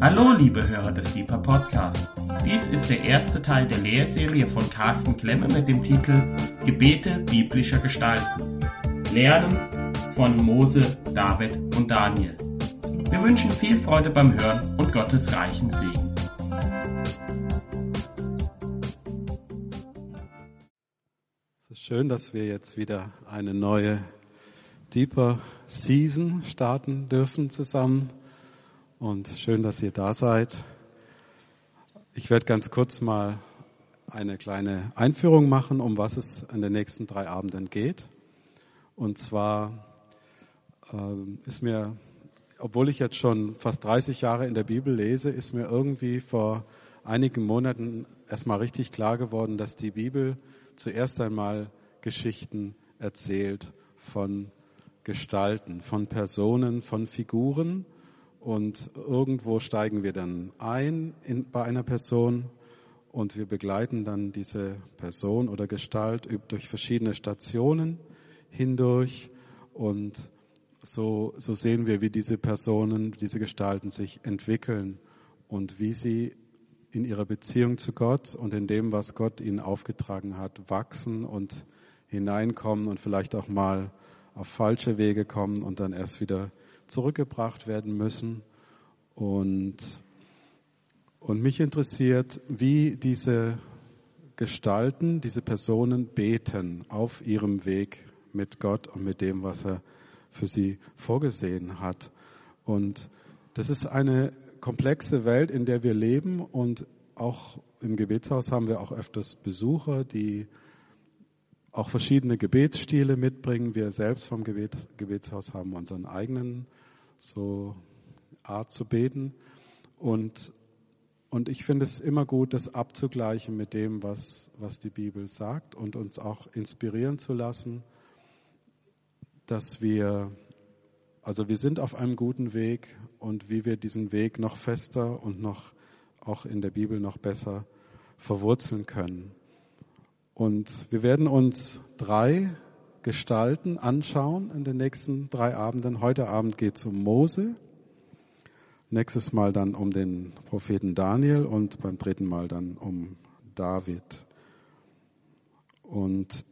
Hallo, liebe Hörer des Deeper Podcast. Dies ist der erste Teil der Lehrserie von Carsten Klemme mit dem Titel Gebete biblischer Gestalten. Lernen von Mose, David und Daniel. Wir wünschen viel Freude beim Hören und Gottes reichen Segen. Es ist schön, dass wir jetzt wieder eine neue Deeper Season starten dürfen zusammen. Und schön, dass ihr da seid. Ich werde ganz kurz mal eine kleine Einführung machen, um was es in den nächsten drei Abenden geht. Und zwar äh, ist mir, obwohl ich jetzt schon fast 30 Jahre in der Bibel lese, ist mir irgendwie vor einigen Monaten erstmal richtig klar geworden, dass die Bibel zuerst einmal Geschichten erzählt von Gestalten, von Personen, von Figuren. Und irgendwo steigen wir dann ein in, bei einer Person und wir begleiten dann diese Person oder Gestalt durch verschiedene Stationen hindurch. Und so, so sehen wir, wie diese Personen, diese Gestalten sich entwickeln und wie sie in ihrer Beziehung zu Gott und in dem, was Gott ihnen aufgetragen hat, wachsen und hineinkommen und vielleicht auch mal auf falsche Wege kommen und dann erst wieder zurückgebracht werden müssen. Und, und mich interessiert, wie diese Gestalten, diese Personen beten auf ihrem Weg mit Gott und mit dem, was er für sie vorgesehen hat. Und das ist eine komplexe Welt, in der wir leben und auch im Gebetshaus haben wir auch öfters Besucher, die auch verschiedene Gebetsstile mitbringen. Wir selbst vom Gebet, Gebetshaus haben unseren eigenen so Art zu beten. Und, und ich finde es immer gut, das abzugleichen mit dem, was, was die Bibel sagt und uns auch inspirieren zu lassen, dass wir, also wir sind auf einem guten Weg und wie wir diesen Weg noch fester und noch auch in der Bibel noch besser verwurzeln können. Und wir werden uns drei Gestalten anschauen in den nächsten drei Abenden. Heute Abend geht es um Mose, nächstes Mal dann um den Propheten Daniel und beim dritten Mal dann um David. Und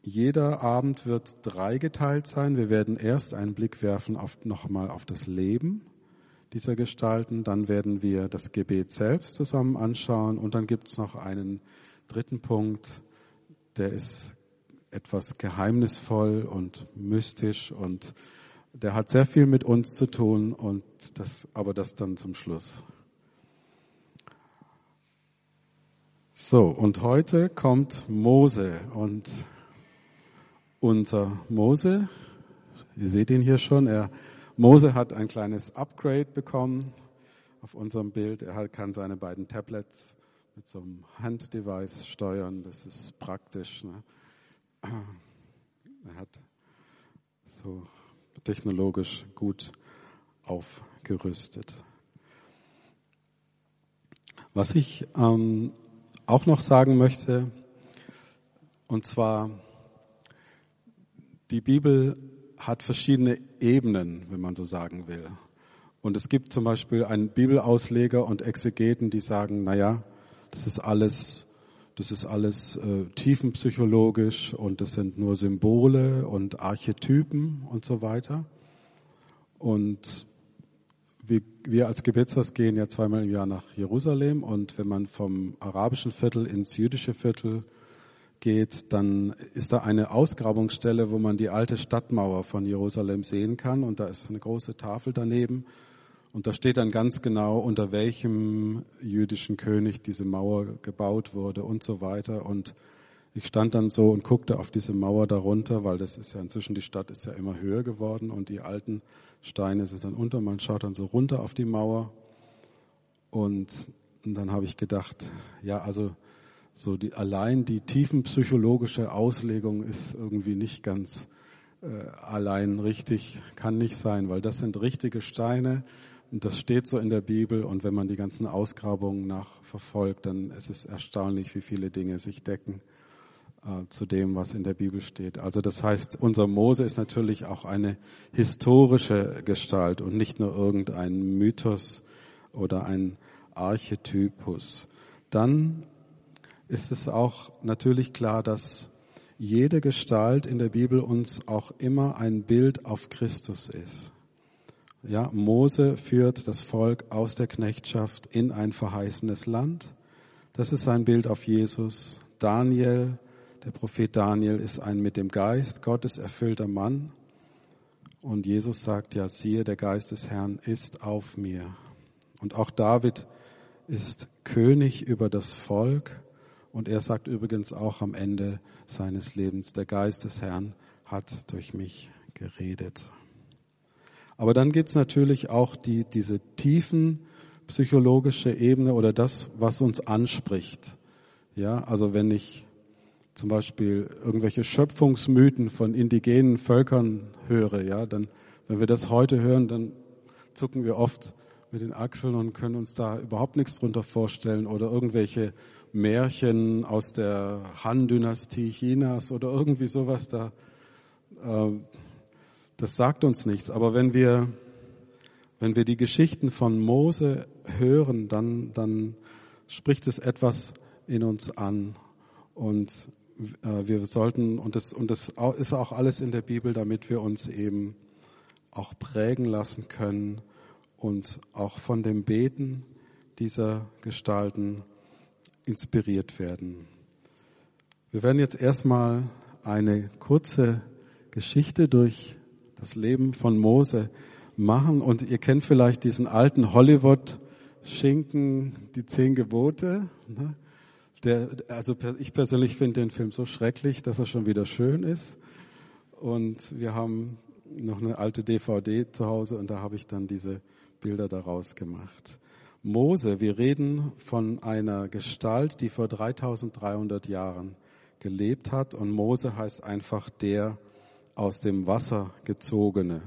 jeder Abend wird dreigeteilt sein. Wir werden erst einen Blick werfen auf, nochmal auf das Leben dieser Gestalten, dann werden wir das Gebet selbst zusammen anschauen und dann gibt es noch einen dritten Punkt, der ist etwas geheimnisvoll und mystisch und der hat sehr viel mit uns zu tun und das, aber das dann zum Schluss. So, und heute kommt Mose und unser Mose, ihr seht ihn hier schon, er, Mose hat ein kleines Upgrade bekommen auf unserem Bild. Er kann seine beiden Tablets mit so einem Handdevice steuern. Das ist praktisch. Ne? Er hat so technologisch gut aufgerüstet. Was ich ähm, auch noch sagen möchte, und zwar, die Bibel hat verschiedene Ebenen, wenn man so sagen will. Und es gibt zum Beispiel einen Bibelausleger und Exegeten, die sagen, naja, das ist alles, das ist alles äh, tiefenpsychologisch und das sind nur Symbole und Archetypen und so weiter. Und wir, wir als Gebetshaus gehen ja zweimal im Jahr nach Jerusalem und wenn man vom arabischen Viertel ins jüdische Viertel geht, dann ist da eine Ausgrabungsstelle, wo man die alte Stadtmauer von Jerusalem sehen kann und da ist eine große Tafel daneben und da steht dann ganz genau, unter welchem jüdischen König diese Mauer gebaut wurde und so weiter. Und ich stand dann so und guckte auf diese Mauer darunter, weil das ist ja inzwischen, die Stadt ist ja immer höher geworden und die alten Steine sind dann unter. Man schaut dann so runter auf die Mauer. Und, dann habe ich gedacht, ja, also so die, allein die tiefenpsychologische Auslegung ist irgendwie nicht ganz äh, allein richtig, kann nicht sein, weil das sind richtige Steine, das steht so in der Bibel und wenn man die ganzen Ausgrabungen nachverfolgt, dann ist es erstaunlich, wie viele Dinge sich decken äh, zu dem, was in der Bibel steht. Also das heißt, unser Mose ist natürlich auch eine historische Gestalt und nicht nur irgendein Mythos oder ein Archetypus. Dann ist es auch natürlich klar, dass jede Gestalt in der Bibel uns auch immer ein Bild auf Christus ist. Ja, Mose führt das Volk aus der Knechtschaft in ein verheißenes Land. Das ist ein Bild auf Jesus. Daniel, der Prophet Daniel ist ein mit dem Geist Gottes erfüllter Mann. Und Jesus sagt ja, siehe, der Geist des Herrn ist auf mir. Und auch David ist König über das Volk. Und er sagt übrigens auch am Ende seines Lebens, der Geist des Herrn hat durch mich geredet. Aber dann gibt's natürlich auch die, diese tiefen psychologische Ebene oder das, was uns anspricht. Ja, also wenn ich zum Beispiel irgendwelche Schöpfungsmythen von indigenen Völkern höre, ja, dann, wenn wir das heute hören, dann zucken wir oft mit den Achseln und können uns da überhaupt nichts drunter vorstellen oder irgendwelche Märchen aus der Han-Dynastie Chinas oder irgendwie sowas da. Äh, das sagt uns nichts. Aber wenn wir, wenn wir die Geschichten von Mose hören, dann, dann spricht es etwas in uns an. Und äh, wir sollten, und das, und das ist auch alles in der Bibel, damit wir uns eben auch prägen lassen können und auch von dem Beten dieser Gestalten inspiriert werden. Wir werden jetzt erstmal eine kurze Geschichte durch das Leben von Mose machen. Und ihr kennt vielleicht diesen alten Hollywood-Schinken, die zehn Gebote. Ne? Der, also ich persönlich finde den Film so schrecklich, dass er schon wieder schön ist. Und wir haben noch eine alte DVD zu Hause und da habe ich dann diese Bilder daraus gemacht. Mose, wir reden von einer Gestalt, die vor 3300 Jahren gelebt hat und Mose heißt einfach der, aus dem Wasser gezogene.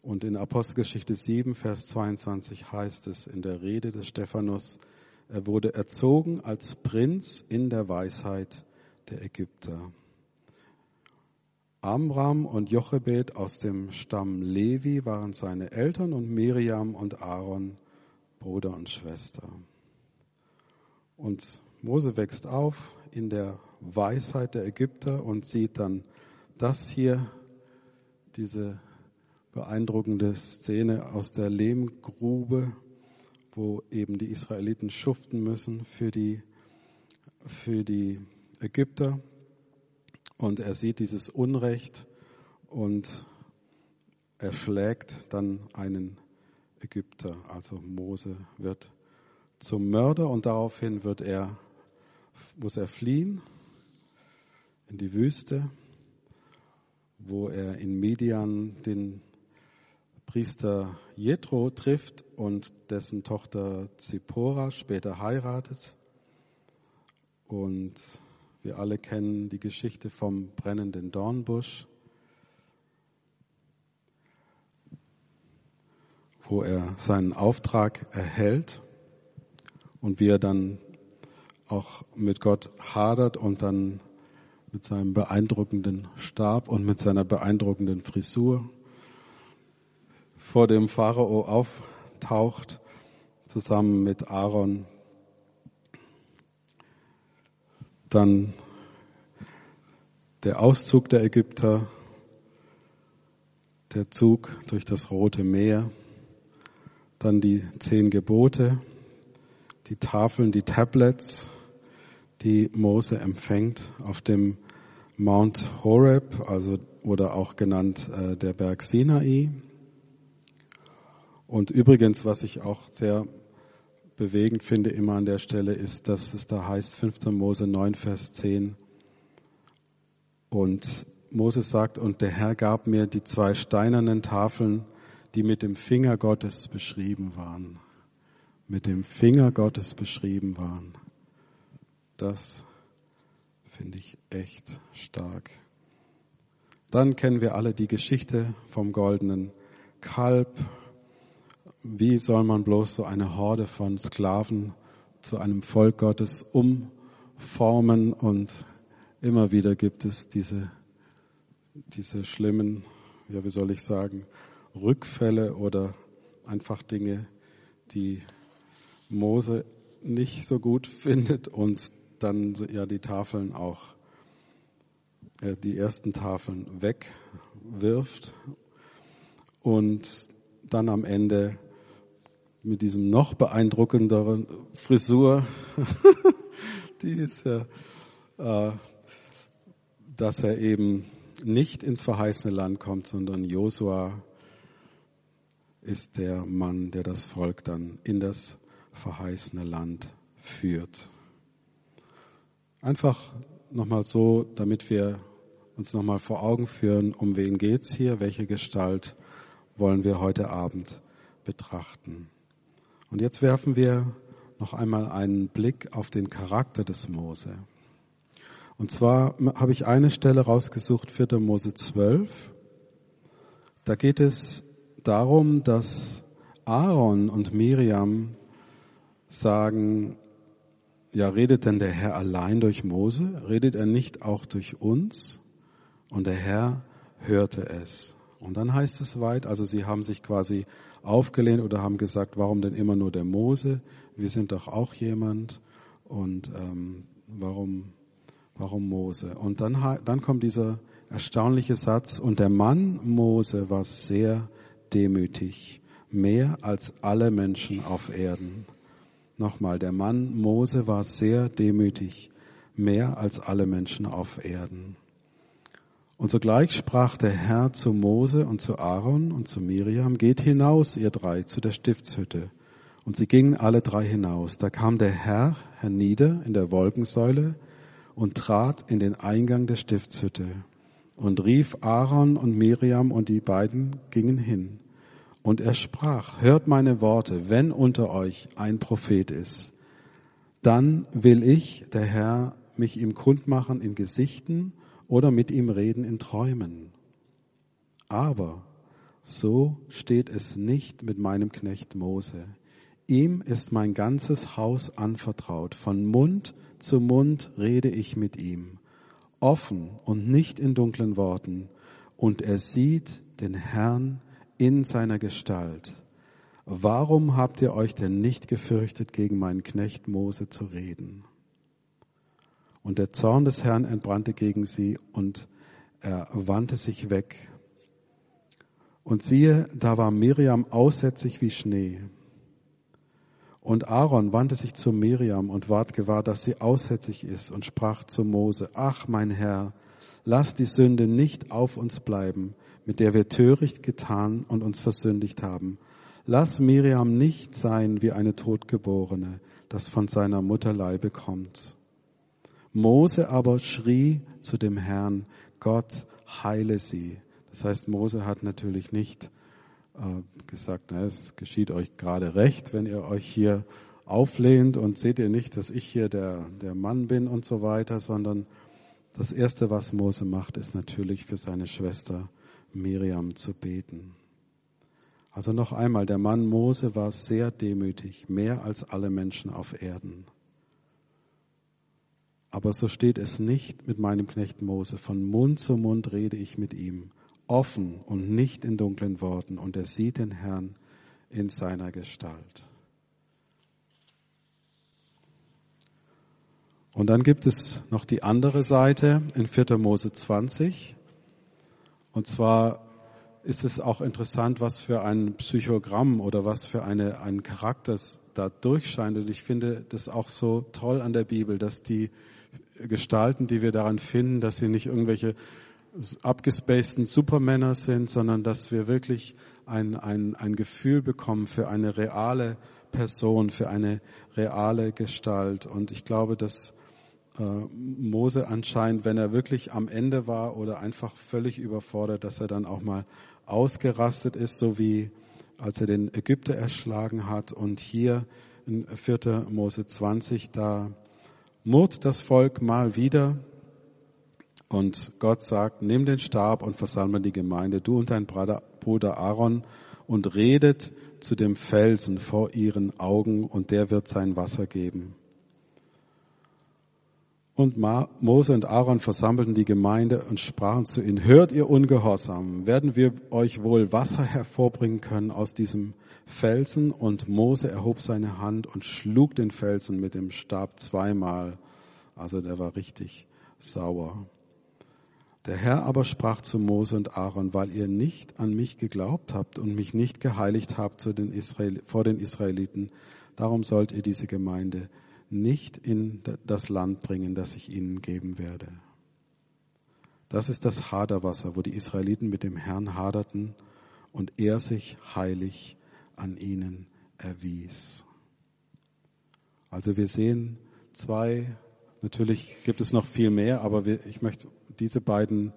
Und in Apostelgeschichte 7, Vers 22 heißt es in der Rede des Stephanus, er wurde erzogen als Prinz in der Weisheit der Ägypter. Amram und Jochebed aus dem Stamm Levi waren seine Eltern und Miriam und Aaron Bruder und Schwester. Und Mose wächst auf in der Weisheit der Ägypter und sieht dann das hier, diese beeindruckende Szene aus der Lehmgrube, wo eben die Israeliten schuften müssen für die, für die Ägypter. Und er sieht dieses Unrecht und er schlägt dann einen Ägypter, also Mose wird zum Mörder und daraufhin wird er, muss er fliehen in die Wüste wo er in Median den Priester Jethro trifft und dessen Tochter Zippora später heiratet. Und wir alle kennen die Geschichte vom brennenden Dornbusch, wo er seinen Auftrag erhält und wie er dann auch mit Gott hadert und dann mit seinem beeindruckenden Stab und mit seiner beeindruckenden Frisur vor dem Pharao auftaucht, zusammen mit Aaron. Dann der Auszug der Ägypter, der Zug durch das Rote Meer, dann die zehn Gebote, die Tafeln, die Tablets, die Mose empfängt auf dem Mount Horeb, also oder auch genannt äh, der Berg Sinai. Und übrigens, was ich auch sehr bewegend finde immer an der Stelle, ist, dass es da heißt 5. Mose 9, Vers 10. Und Moses sagt, und der Herr gab mir die zwei steinernen Tafeln, die mit dem Finger Gottes beschrieben waren. Mit dem Finger Gottes beschrieben waren. Das finde ich echt stark. Dann kennen wir alle die Geschichte vom goldenen Kalb. Wie soll man bloß so eine Horde von Sklaven zu einem Volk Gottes umformen? Und immer wieder gibt es diese, diese schlimmen, ja, wie soll ich sagen, Rückfälle oder einfach Dinge, die Mose nicht so gut findet und dann ja die Tafeln auch, äh, die ersten Tafeln wegwirft und dann am Ende mit diesem noch beeindruckenderen Frisur, die ist ja, äh, dass er eben nicht ins verheißene Land kommt, sondern Josua ist der Mann, der das Volk dann in das verheißene Land führt. Einfach nochmal so, damit wir uns nochmal vor Augen führen, um wen geht's hier, welche Gestalt wollen wir heute Abend betrachten. Und jetzt werfen wir noch einmal einen Blick auf den Charakter des Mose. Und zwar habe ich eine Stelle rausgesucht, 4. Mose 12. Da geht es darum, dass Aaron und Miriam sagen, ja, redet denn der Herr allein durch Mose? Redet er nicht auch durch uns? Und der Herr hörte es. Und dann heißt es weit, also sie haben sich quasi aufgelehnt oder haben gesagt, warum denn immer nur der Mose? Wir sind doch auch jemand. Und ähm, warum, warum Mose? Und dann, dann kommt dieser erstaunliche Satz, und der Mann Mose war sehr demütig, mehr als alle Menschen auf Erden. Nochmal, der Mann Mose war sehr demütig, mehr als alle Menschen auf Erden. Und sogleich sprach der Herr zu Mose und zu Aaron und zu Miriam, geht hinaus, ihr drei, zu der Stiftshütte. Und sie gingen alle drei hinaus. Da kam der Herr hernieder in der Wolkensäule und trat in den Eingang der Stiftshütte und rief Aaron und Miriam und die beiden gingen hin. Und er sprach, hört meine Worte, wenn unter euch ein Prophet ist, dann will ich, der Herr, mich ihm kundmachen in Gesichten oder mit ihm reden in Träumen. Aber so steht es nicht mit meinem Knecht Mose. Ihm ist mein ganzes Haus anvertraut. Von Mund zu Mund rede ich mit ihm, offen und nicht in dunklen Worten. Und er sieht den Herrn in seiner Gestalt. Warum habt ihr euch denn nicht gefürchtet, gegen meinen Knecht Mose zu reden? Und der Zorn des Herrn entbrannte gegen sie und er wandte sich weg. Und siehe, da war Miriam aussätzig wie Schnee. Und Aaron wandte sich zu Miriam und ward gewahr, dass sie aussätzig ist und sprach zu Mose, ach mein Herr, lass die Sünde nicht auf uns bleiben, mit der wir töricht getan und uns versündigt haben. Lass Miriam nicht sein wie eine Totgeborene, das von seiner Mutterleibe kommt. Mose aber schrie zu dem Herrn, Gott heile sie. Das heißt, Mose hat natürlich nicht äh, gesagt, na, es geschieht euch gerade recht, wenn ihr euch hier auflehnt und seht ihr nicht, dass ich hier der, der Mann bin und so weiter, sondern das Erste, was Mose macht, ist natürlich für seine Schwester Miriam zu beten. Also noch einmal, der Mann Mose war sehr demütig, mehr als alle Menschen auf Erden. Aber so steht es nicht mit meinem Knecht Mose. Von Mund zu Mund rede ich mit ihm, offen und nicht in dunklen Worten, und er sieht den Herrn in seiner Gestalt. Und dann gibt es noch die andere Seite in 4. Mose 20. Und zwar ist es auch interessant, was für ein Psychogramm oder was für eine, ein Charakter da durchscheint. Und ich finde das auch so toll an der Bibel, dass die Gestalten, die wir daran finden, dass sie nicht irgendwelche abgespaceden Supermänner sind, sondern dass wir wirklich ein, ein, ein Gefühl bekommen für eine reale Person, für eine reale Gestalt. Und ich glaube, dass äh, Mose anscheinend, wenn er wirklich am Ende war oder einfach völlig überfordert, dass er dann auch mal ausgerastet ist, so wie als er den Ägypter erschlagen hat. Und hier in 4. Mose 20, da murrt das Volk mal wieder und Gott sagt, nimm den Stab und versammle die Gemeinde, du und dein Bruder Aaron, und redet zu dem Felsen vor ihren Augen, und der wird sein Wasser geben. Und Mose und Aaron versammelten die Gemeinde und sprachen zu ihnen, hört ihr Ungehorsam, werden wir euch wohl Wasser hervorbringen können aus diesem Felsen? Und Mose erhob seine Hand und schlug den Felsen mit dem Stab zweimal. Also der war richtig sauer. Der Herr aber sprach zu Mose und Aaron, weil ihr nicht an mich geglaubt habt und mich nicht geheiligt habt den Israel, vor den Israeliten, darum sollt ihr diese Gemeinde nicht in das Land bringen, das ich ihnen geben werde. Das ist das Haderwasser, wo die Israeliten mit dem Herrn haderten und er sich heilig an ihnen erwies. Also wir sehen zwei, natürlich gibt es noch viel mehr, aber wir, ich möchte diese beiden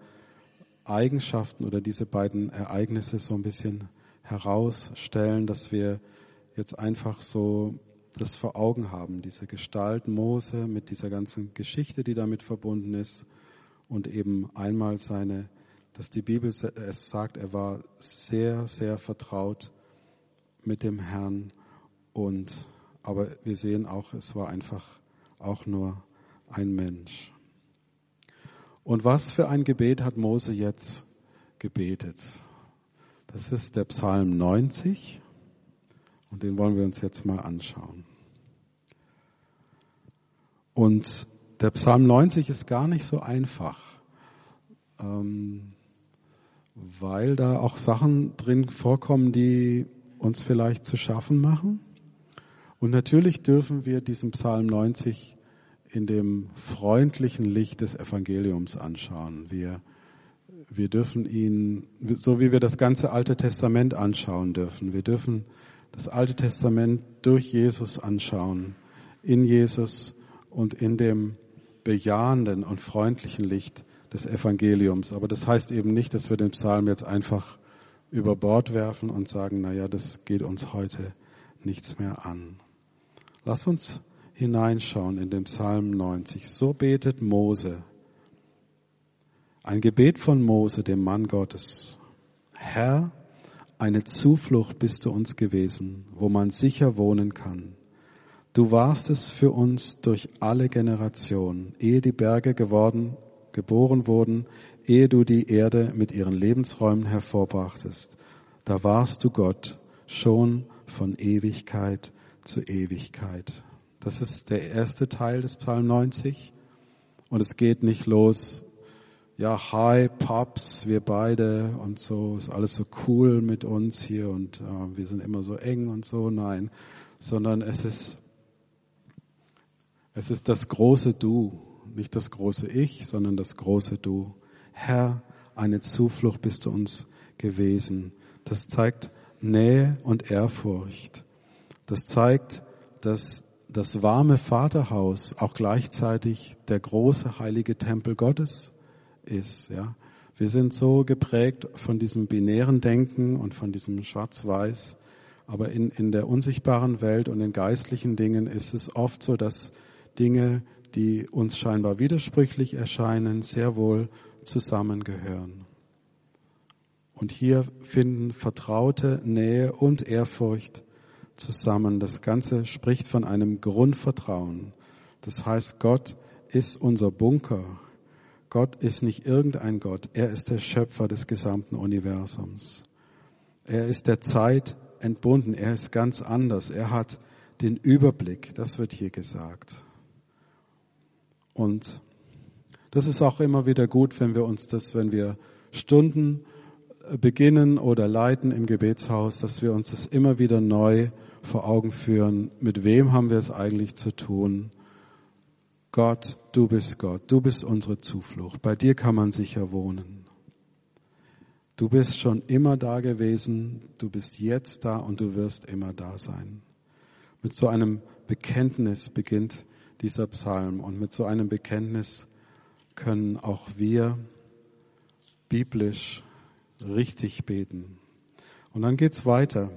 Eigenschaften oder diese beiden Ereignisse so ein bisschen herausstellen, dass wir jetzt einfach so das vor Augen haben, diese Gestalt Mose mit dieser ganzen Geschichte, die damit verbunden ist und eben einmal seine, dass die Bibel es sagt, er war sehr, sehr vertraut mit dem Herrn und aber wir sehen auch, es war einfach auch nur ein Mensch. Und was für ein Gebet hat Mose jetzt gebetet? Das ist der Psalm 90. Und den wollen wir uns jetzt mal anschauen. Und der Psalm 90 ist gar nicht so einfach, ähm, weil da auch Sachen drin vorkommen, die uns vielleicht zu schaffen machen. Und natürlich dürfen wir diesen Psalm 90 in dem freundlichen Licht des Evangeliums anschauen. Wir, wir dürfen ihn, so wie wir das ganze Alte Testament anschauen dürfen, wir dürfen das Alte Testament durch Jesus anschauen, in Jesus und in dem bejahenden und freundlichen Licht des Evangeliums. Aber das heißt eben nicht, dass wir den Psalm jetzt einfach über Bord werfen und sagen, na ja, das geht uns heute nichts mehr an. Lass uns hineinschauen in den Psalm 90. So betet Mose. Ein Gebet von Mose, dem Mann Gottes. Herr, eine Zuflucht bist du uns gewesen, wo man sicher wohnen kann. Du warst es für uns durch alle Generationen, ehe die Berge geworden, geboren wurden, ehe du die Erde mit ihren Lebensräumen hervorbrachtest. Da warst du Gott schon von Ewigkeit zu Ewigkeit. Das ist der erste Teil des Psalm 90. Und es geht nicht los, ja, hi, Pops, wir beide und so, ist alles so cool mit uns hier und äh, wir sind immer so eng und so. Nein, sondern es ist, es ist das große Du, nicht das große Ich, sondern das große Du. Herr, eine Zuflucht bist du uns gewesen. Das zeigt Nähe und Ehrfurcht. Das zeigt, dass das warme Vaterhaus auch gleichzeitig der große heilige Tempel Gottes ist, ja. Wir sind so geprägt von diesem binären Denken und von diesem Schwarz-Weiß. Aber in, in der unsichtbaren Welt und in geistlichen Dingen ist es oft so, dass Dinge, die uns scheinbar widersprüchlich erscheinen, sehr wohl zusammengehören. Und hier finden vertraute Nähe und Ehrfurcht zusammen. Das Ganze spricht von einem Grundvertrauen. Das heißt, Gott ist unser Bunker. Gott ist nicht irgendein Gott. Er ist der Schöpfer des gesamten Universums. Er ist der Zeit entbunden. Er ist ganz anders. Er hat den Überblick. Das wird hier gesagt. Und das ist auch immer wieder gut, wenn wir uns das, wenn wir Stunden beginnen oder leiten im Gebetshaus, dass wir uns das immer wieder neu vor Augen führen. Mit wem haben wir es eigentlich zu tun? Gott, du bist Gott, du bist unsere Zuflucht. Bei dir kann man sicher wohnen. Du bist schon immer da gewesen, du bist jetzt da und du wirst immer da sein. Mit so einem Bekenntnis beginnt dieser Psalm und mit so einem Bekenntnis können auch wir biblisch richtig beten. Und dann geht's weiter.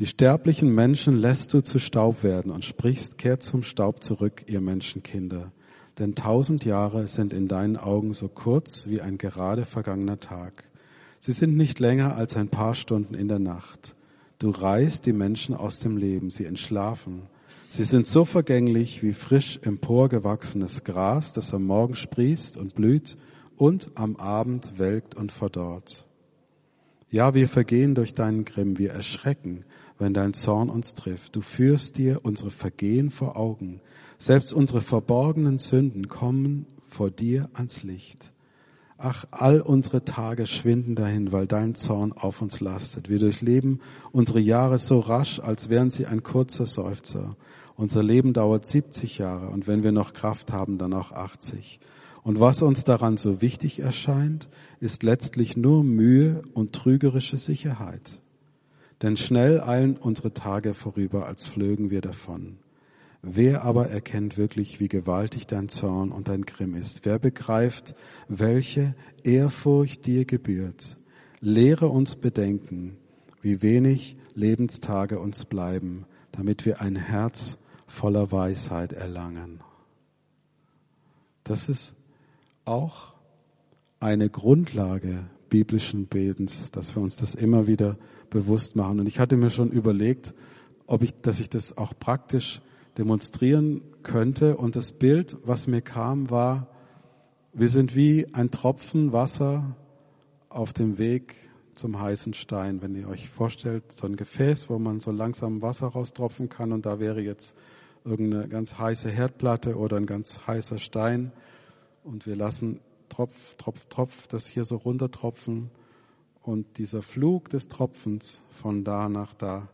Die sterblichen Menschen lässt du zu Staub werden und sprichst, kehrt zum Staub zurück, ihr Menschenkinder. Denn tausend Jahre sind in deinen Augen so kurz wie ein gerade vergangener Tag. Sie sind nicht länger als ein paar Stunden in der Nacht. Du reißt die Menschen aus dem Leben, sie entschlafen. Sie sind so vergänglich wie frisch emporgewachsenes Gras, das am Morgen sprießt und blüht und am Abend welkt und verdorrt. Ja, wir vergehen durch deinen Grimm, wir erschrecken, wenn dein Zorn uns trifft. Du führst dir unsere Vergehen vor Augen. Selbst unsere verborgenen Sünden kommen vor dir ans Licht. Ach, all unsere Tage schwinden dahin, weil dein Zorn auf uns lastet. Wir durchleben unsere Jahre so rasch, als wären sie ein kurzer Seufzer. Unser Leben dauert 70 Jahre und wenn wir noch Kraft haben, dann auch 80. Und was uns daran so wichtig erscheint, ist letztlich nur Mühe und trügerische Sicherheit. Denn schnell eilen unsere Tage vorüber, als flögen wir davon. Wer aber erkennt wirklich, wie gewaltig dein Zorn und dein Grimm ist? Wer begreift, welche Ehrfurcht dir gebührt? Lehre uns bedenken, wie wenig Lebenstage uns bleiben, damit wir ein Herz voller Weisheit erlangen. Das ist auch eine Grundlage biblischen Betens, dass wir uns das immer wieder bewusst machen. Und ich hatte mir schon überlegt, ob ich, dass ich das auch praktisch demonstrieren könnte. Und das Bild, was mir kam, war, wir sind wie ein Tropfen Wasser auf dem Weg zum heißen Stein. Wenn ihr euch vorstellt, so ein Gefäß, wo man so langsam Wasser raustropfen kann und da wäre jetzt irgendeine ganz heiße Herdplatte oder ein ganz heißer Stein und wir lassen Tropf, Tropf, Tropf das hier so runtertropfen und dieser Flug des Tropfens von da nach da,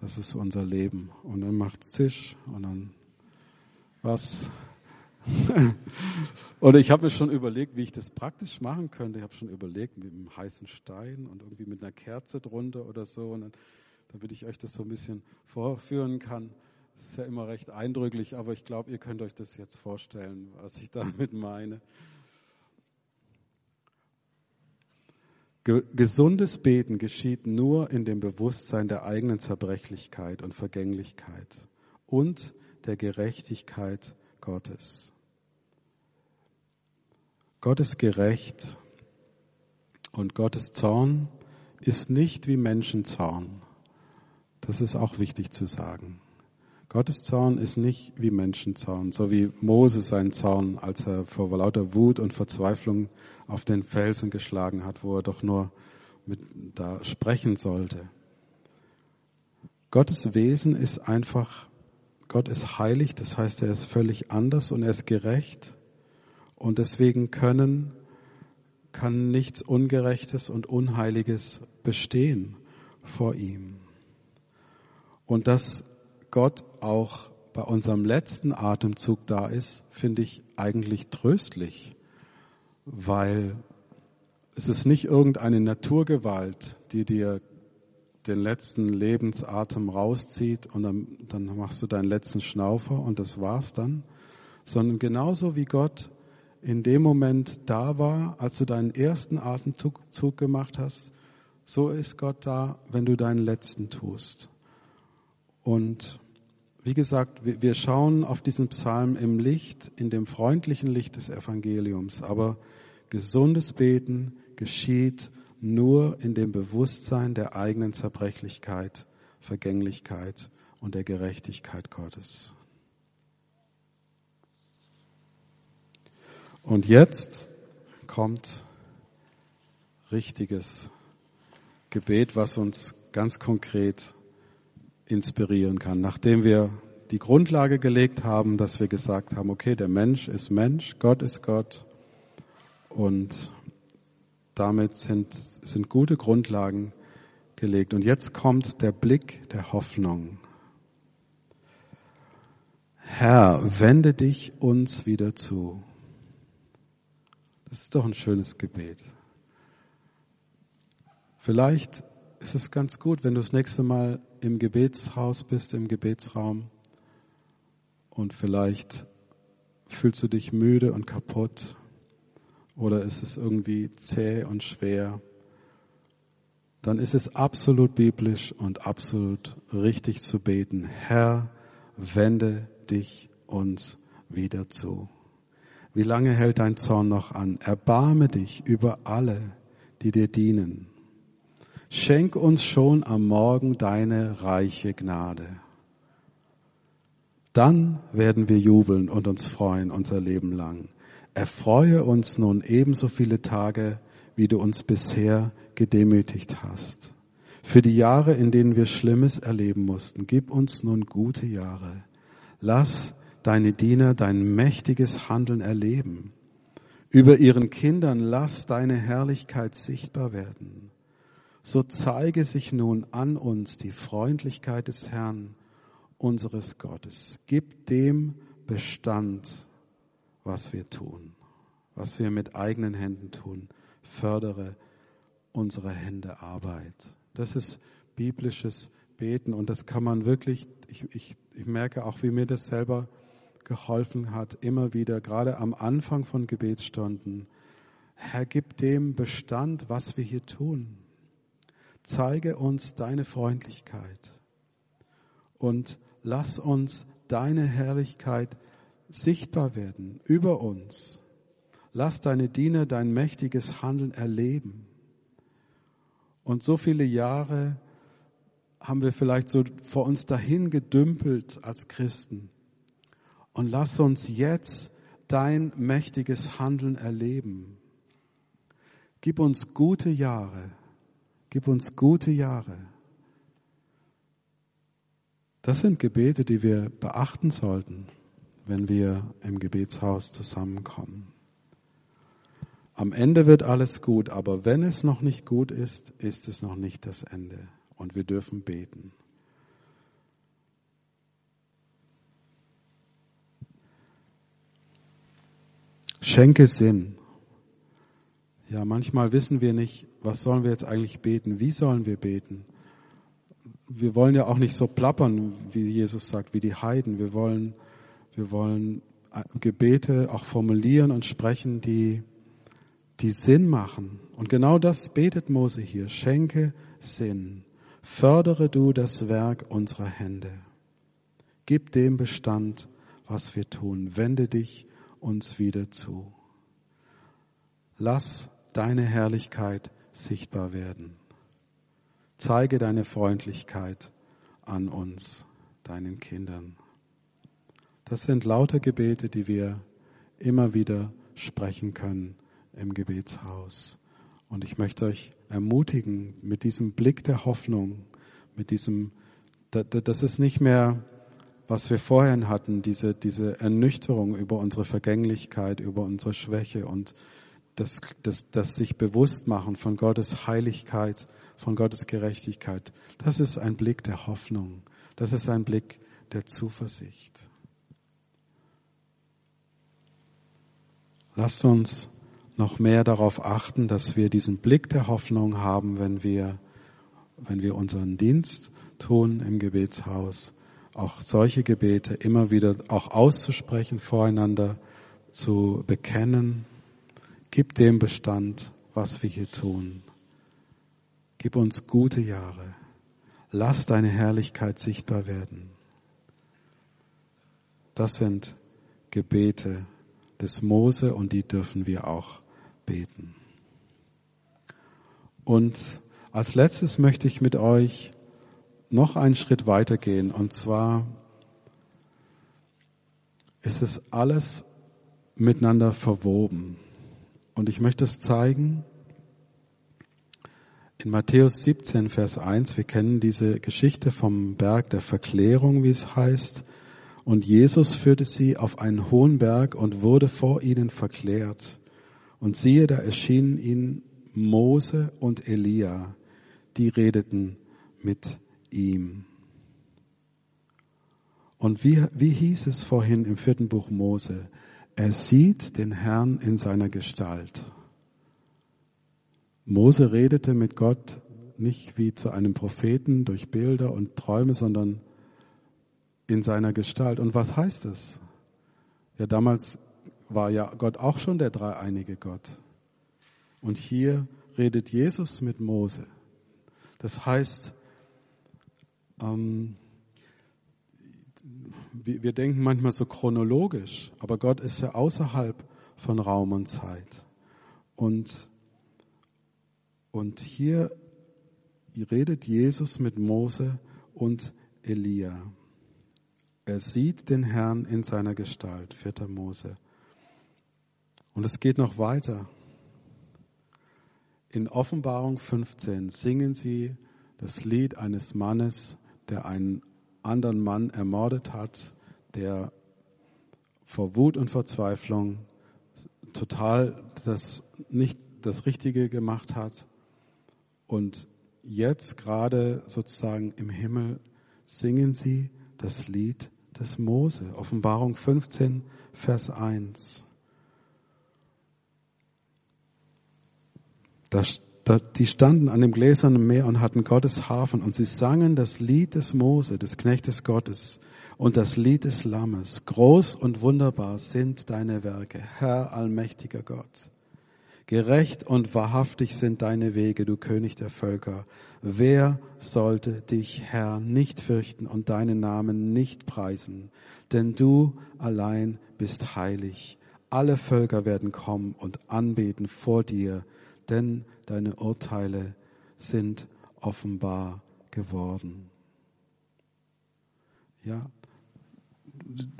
das ist unser Leben. Und dann macht's Tisch und dann was. Oder ich habe mir schon überlegt, wie ich das praktisch machen könnte. Ich habe schon überlegt, mit einem heißen Stein und irgendwie mit einer Kerze drunter oder so. Und dann, damit ich euch das so ein bisschen vorführen kann. Das ist ja immer recht eindrücklich, aber ich glaube, ihr könnt euch das jetzt vorstellen, was ich damit meine. Gesundes Beten geschieht nur in dem Bewusstsein der eigenen Zerbrechlichkeit und Vergänglichkeit und der Gerechtigkeit Gottes. Gott ist gerecht und Gottes Zorn ist nicht wie Menschenzorn. Das ist auch wichtig zu sagen. Gottes Zorn ist nicht wie Menschenzorn, so wie Mose seinen Zorn, als er vor lauter Wut und Verzweiflung auf den Felsen geschlagen hat, wo er doch nur mit da sprechen sollte. Gottes Wesen ist einfach, Gott ist heilig, das heißt, er ist völlig anders und er ist gerecht und deswegen können, kann nichts Ungerechtes und Unheiliges bestehen vor ihm. Und das Gott auch bei unserem letzten Atemzug da ist, finde ich eigentlich tröstlich, weil es ist nicht irgendeine Naturgewalt, die dir den letzten Lebensatem rauszieht und dann, dann machst du deinen letzten Schnaufer und das war's dann, sondern genauso wie Gott in dem Moment da war, als du deinen ersten Atemzug gemacht hast, so ist Gott da, wenn du deinen letzten tust. Und wie gesagt, wir schauen auf diesen Psalm im Licht, in dem freundlichen Licht des Evangeliums. Aber gesundes Beten geschieht nur in dem Bewusstsein der eigenen Zerbrechlichkeit, Vergänglichkeit und der Gerechtigkeit Gottes. Und jetzt kommt richtiges Gebet, was uns ganz konkret inspirieren kann. Nachdem wir die Grundlage gelegt haben, dass wir gesagt haben, okay, der Mensch ist Mensch, Gott ist Gott und damit sind, sind gute Grundlagen gelegt. Und jetzt kommt der Blick der Hoffnung. Herr, wende dich uns wieder zu. Das ist doch ein schönes Gebet. Vielleicht ist es ganz gut, wenn du das nächste Mal im Gebetshaus bist, im Gebetsraum und vielleicht fühlst du dich müde und kaputt oder ist es irgendwie zäh und schwer, dann ist es absolut biblisch und absolut richtig zu beten. Herr, wende dich uns wieder zu. Wie lange hält dein Zorn noch an? Erbarme dich über alle, die dir dienen. Schenk uns schon am Morgen deine reiche Gnade. Dann werden wir jubeln und uns freuen unser Leben lang. Erfreue uns nun ebenso viele Tage, wie du uns bisher gedemütigt hast. Für die Jahre, in denen wir Schlimmes erleben mussten, gib uns nun gute Jahre. Lass deine Diener dein mächtiges Handeln erleben. Über ihren Kindern lass deine Herrlichkeit sichtbar werden. So zeige sich nun an uns die Freundlichkeit des Herrn, unseres Gottes. Gib dem Bestand, was wir tun, was wir mit eigenen Händen tun. Fördere unsere Hände Arbeit. Das ist biblisches Beten und das kann man wirklich, ich, ich, ich merke auch, wie mir das selber geholfen hat, immer wieder, gerade am Anfang von Gebetsstunden. Herr, gib dem Bestand, was wir hier tun. Zeige uns deine Freundlichkeit und lass uns deine Herrlichkeit sichtbar werden über uns. Lass deine Diener dein mächtiges Handeln erleben. Und so viele Jahre haben wir vielleicht so vor uns dahin gedümpelt als Christen. Und lass uns jetzt dein mächtiges Handeln erleben. Gib uns gute Jahre. Gib uns gute Jahre. Das sind Gebete, die wir beachten sollten, wenn wir im Gebetshaus zusammenkommen. Am Ende wird alles gut, aber wenn es noch nicht gut ist, ist es noch nicht das Ende. Und wir dürfen beten. Schenke Sinn. Ja, manchmal wissen wir nicht, was sollen wir jetzt eigentlich beten? Wie sollen wir beten? Wir wollen ja auch nicht so plappern, wie Jesus sagt, wie die Heiden. Wir wollen, wir wollen Gebete auch formulieren und sprechen, die, die Sinn machen. Und genau das betet Mose hier. Schenke Sinn. Fördere du das Werk unserer Hände. Gib dem Bestand, was wir tun. Wende dich uns wieder zu. Lass deine Herrlichkeit sichtbar werden. Zeige deine Freundlichkeit an uns, deinen Kindern. Das sind lauter Gebete, die wir immer wieder sprechen können im Gebetshaus. Und ich möchte euch ermutigen, mit diesem Blick der Hoffnung, mit diesem, das ist nicht mehr, was wir vorhin hatten, diese, diese Ernüchterung über unsere Vergänglichkeit, über unsere Schwäche und das, das, das sich bewusst machen von Gottes Heiligkeit, von Gottes Gerechtigkeit. Das ist ein Blick der Hoffnung. Das ist ein Blick der Zuversicht. Lasst uns noch mehr darauf achten, dass wir diesen Blick der Hoffnung haben, wenn wir, wenn wir unseren Dienst tun im Gebetshaus, auch solche Gebete immer wieder auch auszusprechen, voreinander zu bekennen. Gib dem Bestand, was wir hier tun. Gib uns gute Jahre. Lass deine Herrlichkeit sichtbar werden. Das sind Gebete des Mose und die dürfen wir auch beten. Und als letztes möchte ich mit euch noch einen Schritt weitergehen. Und zwar ist es alles miteinander verwoben. Und ich möchte es zeigen in Matthäus 17, Vers 1. Wir kennen diese Geschichte vom Berg der Verklärung, wie es heißt. Und Jesus führte sie auf einen hohen Berg und wurde vor ihnen verklärt. Und siehe, da erschienen ihnen Mose und Elia, die redeten mit ihm. Und wie, wie hieß es vorhin im vierten Buch Mose? Er sieht den Herrn in seiner Gestalt. Mose redete mit Gott nicht wie zu einem Propheten durch Bilder und Träume, sondern in seiner Gestalt. Und was heißt es? Ja, damals war ja Gott auch schon der dreieinige Gott. Und hier redet Jesus mit Mose. Das heißt, ähm, wir, denken manchmal so chronologisch, aber Gott ist ja außerhalb von Raum und Zeit. Und, und hier redet Jesus mit Mose und Elia. Er sieht den Herrn in seiner Gestalt, 4. Mose. Und es geht noch weiter. In Offenbarung 15 singen sie das Lied eines Mannes, der einen anderen Mann ermordet hat, der vor Wut und Verzweiflung total das nicht das Richtige gemacht hat und jetzt gerade sozusagen im Himmel singen sie das Lied des Mose. Offenbarung 15, Vers 1. Das die standen an dem gläsernen Meer und hatten Gottes Hafen und sie sangen das Lied des Mose, des Knechtes Gottes und das Lied des Lammes. Groß und wunderbar sind deine Werke, Herr allmächtiger Gott. Gerecht und wahrhaftig sind deine Wege, du König der Völker. Wer sollte dich, Herr, nicht fürchten und deinen Namen nicht preisen? Denn du allein bist heilig. Alle Völker werden kommen und anbeten vor dir, denn deine Urteile sind offenbar geworden. Ja,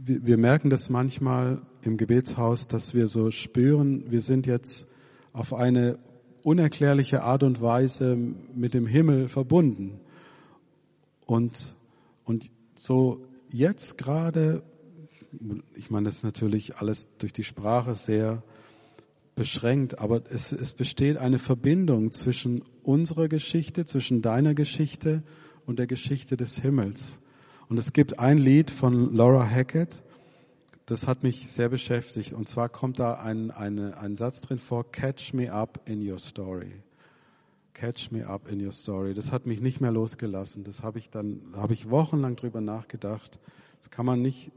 wir, merken das manchmal im Gebetshaus, dass wir so spüren, wir sind jetzt auf eine unerklärliche Art und Weise mit dem Himmel verbunden. Und, und so jetzt gerade, ich meine, das ist natürlich alles durch die Sprache sehr beschränkt, aber es, es besteht eine Verbindung zwischen unserer Geschichte, zwischen deiner Geschichte und der Geschichte des Himmels. Und es gibt ein Lied von Laura Hackett, das hat mich sehr beschäftigt. Und zwar kommt da ein, eine, ein Satz drin vor, Catch me up in your story. Catch me up in your story. Das hat mich nicht mehr losgelassen. Das habe ich dann, habe ich wochenlang drüber nachgedacht. Das kann man nicht,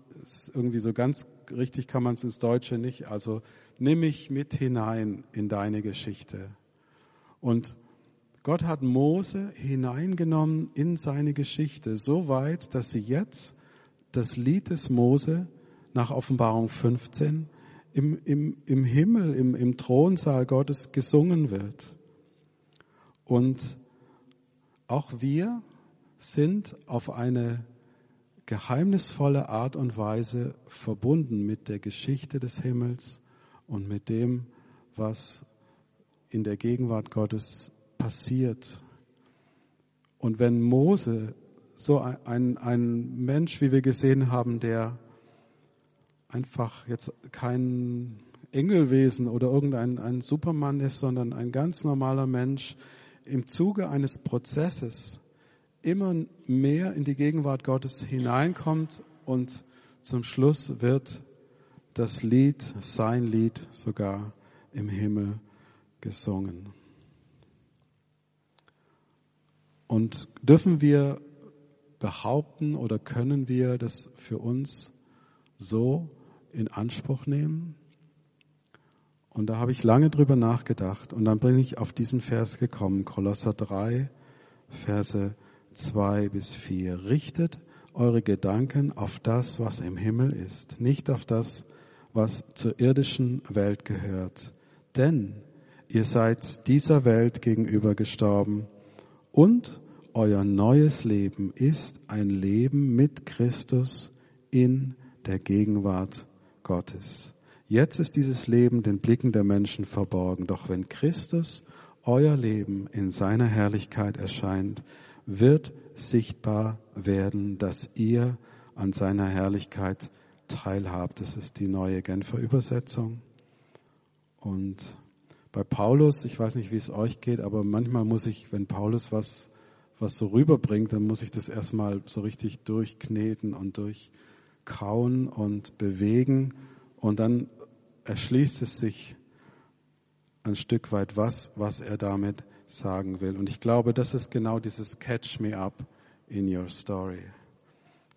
irgendwie so ganz richtig kann man es ins Deutsche nicht. Also nimm mich mit hinein in deine Geschichte. Und Gott hat Mose hineingenommen in seine Geschichte, so weit, dass sie jetzt das Lied des Mose nach Offenbarung 15 im, im, im Himmel, im, im Thronsaal Gottes gesungen wird. Und auch wir sind auf eine geheimnisvolle Art und Weise verbunden mit der Geschichte des Himmels und mit dem, was in der Gegenwart Gottes passiert. Und wenn Mose, so ein, ein Mensch, wie wir gesehen haben, der einfach jetzt kein Engelwesen oder irgendein ein Supermann ist, sondern ein ganz normaler Mensch, im Zuge eines Prozesses immer mehr in die Gegenwart Gottes hineinkommt und zum Schluss wird das Lied, sein Lied sogar im Himmel gesungen. Und dürfen wir behaupten oder können wir das für uns so in Anspruch nehmen? Und da habe ich lange drüber nachgedacht und dann bin ich auf diesen Vers gekommen, Kolosser 3, Verse 2 bis 4. Richtet eure Gedanken auf das, was im Himmel ist, nicht auf das, was zur irdischen Welt gehört. Denn ihr seid dieser Welt gegenüber gestorben und euer neues Leben ist ein Leben mit Christus in der Gegenwart Gottes. Jetzt ist dieses Leben den Blicken der Menschen verborgen, doch wenn Christus euer Leben in seiner Herrlichkeit erscheint, wird sichtbar werden, dass ihr an seiner Herrlichkeit teilhabt. Das ist die neue Genfer Übersetzung. Und bei Paulus, ich weiß nicht, wie es euch geht, aber manchmal muss ich, wenn Paulus was, was so rüberbringt, dann muss ich das erstmal so richtig durchkneten und durchkauen und bewegen. Und dann erschließt es sich ein Stück weit, was, was er damit sagen will. Und ich glaube, das ist genau dieses Catch me up in your story.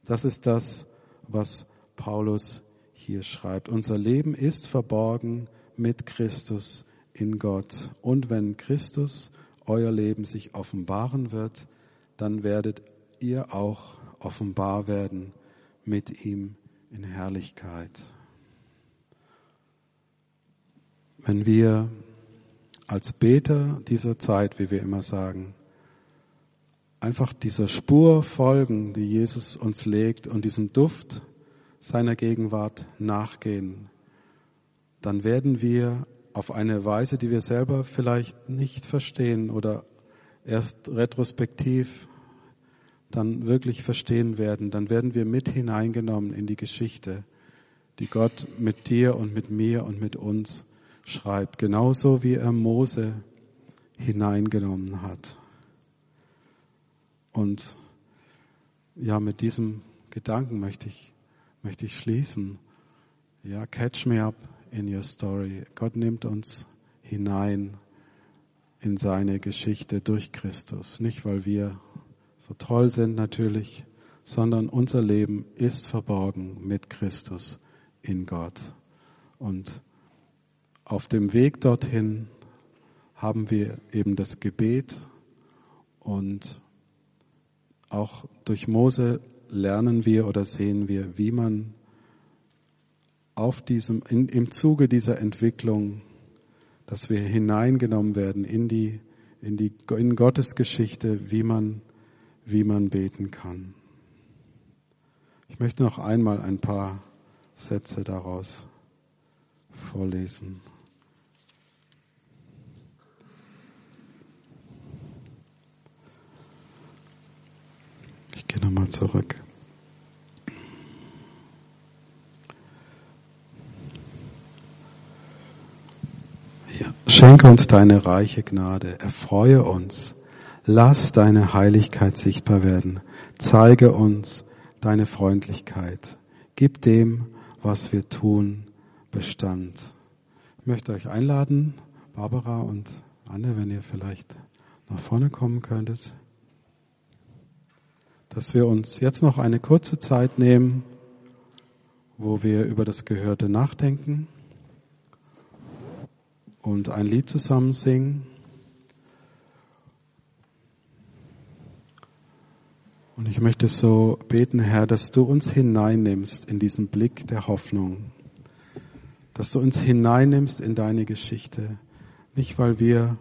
Das ist das, was Paulus hier schreibt. Unser Leben ist verborgen mit Christus in Gott. Und wenn Christus euer Leben sich offenbaren wird, dann werdet ihr auch offenbar werden mit ihm in Herrlichkeit. Wenn wir als Beter dieser Zeit, wie wir immer sagen, einfach dieser Spur folgen, die Jesus uns legt und diesem Duft seiner Gegenwart nachgehen, dann werden wir auf eine Weise, die wir selber vielleicht nicht verstehen oder erst retrospektiv dann wirklich verstehen werden, dann werden wir mit hineingenommen in die Geschichte, die Gott mit dir und mit mir und mit uns schreibt, genauso wie er Mose hineingenommen hat. Und ja, mit diesem Gedanken möchte ich, möchte ich schließen. Ja, catch me up in your story. Gott nimmt uns hinein in seine Geschichte durch Christus. Nicht, weil wir so toll sind natürlich, sondern unser Leben ist verborgen mit Christus in Gott. Und auf dem Weg dorthin haben wir eben das Gebet und auch durch Mose lernen wir oder sehen wir, wie man auf diesem, in, im Zuge dieser Entwicklung, dass wir hineingenommen werden in die, in die, in Gottes Geschichte, wie man, wie man beten kann. Ich möchte noch einmal ein paar Sätze daraus vorlesen. Ich gehe nochmal zurück. Ja. Schenke uns deine reiche Gnade, erfreue uns, lass deine Heiligkeit sichtbar werden, zeige uns deine Freundlichkeit, gib dem, was wir tun, Bestand. Ich möchte euch einladen, Barbara und Anne, wenn ihr vielleicht nach vorne kommen könntet dass wir uns jetzt noch eine kurze Zeit nehmen, wo wir über das Gehörte nachdenken und ein Lied zusammen singen. Und ich möchte so beten, Herr, dass du uns hineinnimmst in diesen Blick der Hoffnung, dass du uns hineinnimmst in deine Geschichte, nicht weil wir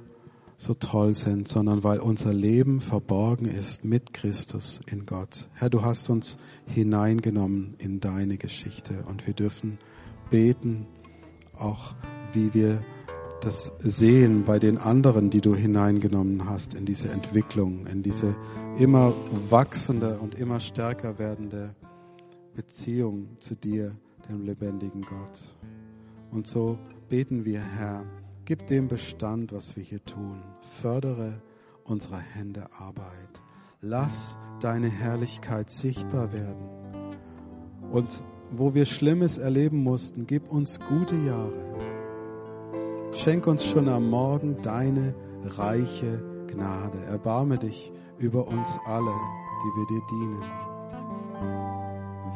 so toll sind, sondern weil unser Leben verborgen ist mit Christus in Gott. Herr, du hast uns hineingenommen in deine Geschichte und wir dürfen beten, auch wie wir das sehen bei den anderen, die du hineingenommen hast in diese Entwicklung, in diese immer wachsende und immer stärker werdende Beziehung zu dir, dem lebendigen Gott. Und so beten wir, Herr, Gib dem Bestand, was wir hier tun. Fördere unsere Hände Arbeit. Lass deine Herrlichkeit sichtbar werden. Und wo wir Schlimmes erleben mussten, gib uns gute Jahre. Schenk uns schon am Morgen deine reiche Gnade. Erbarme dich über uns alle, die wir dir dienen.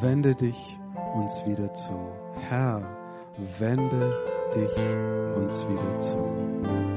Wende dich uns wieder zu. Herr, wende dich uns wieder zu.